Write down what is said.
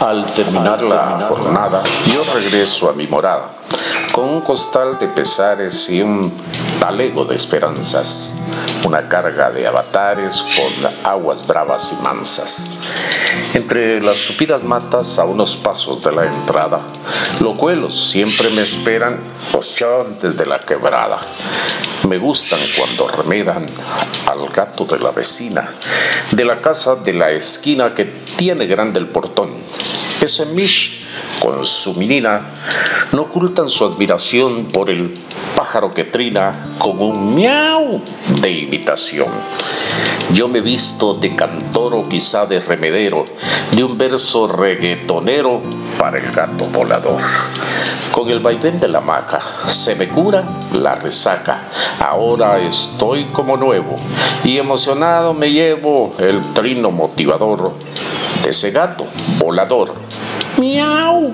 Al terminar la jornada, yo regreso a mi morada, con un costal de pesares y un talego de esperanzas, una carga de avatares con aguas bravas y mansas. Entre las supidas matas, a unos pasos de la entrada, locuelos siempre me esperan los chantes de la quebrada. Me gustan cuando remedan al gato de la vecina, de la casa de la esquina que tiene grande el portón. Ese Mish con su menina no ocultan su admiración por el pájaro que trina con un miau de imitación. Yo me visto de cantor o quizá de remedero, de un verso reggaetonero para el gato volador. Con el vaivén de la maca se me cura la resaca. Ahora estoy como nuevo y emocionado me llevo el trino motivador de ese gato volador. Miau.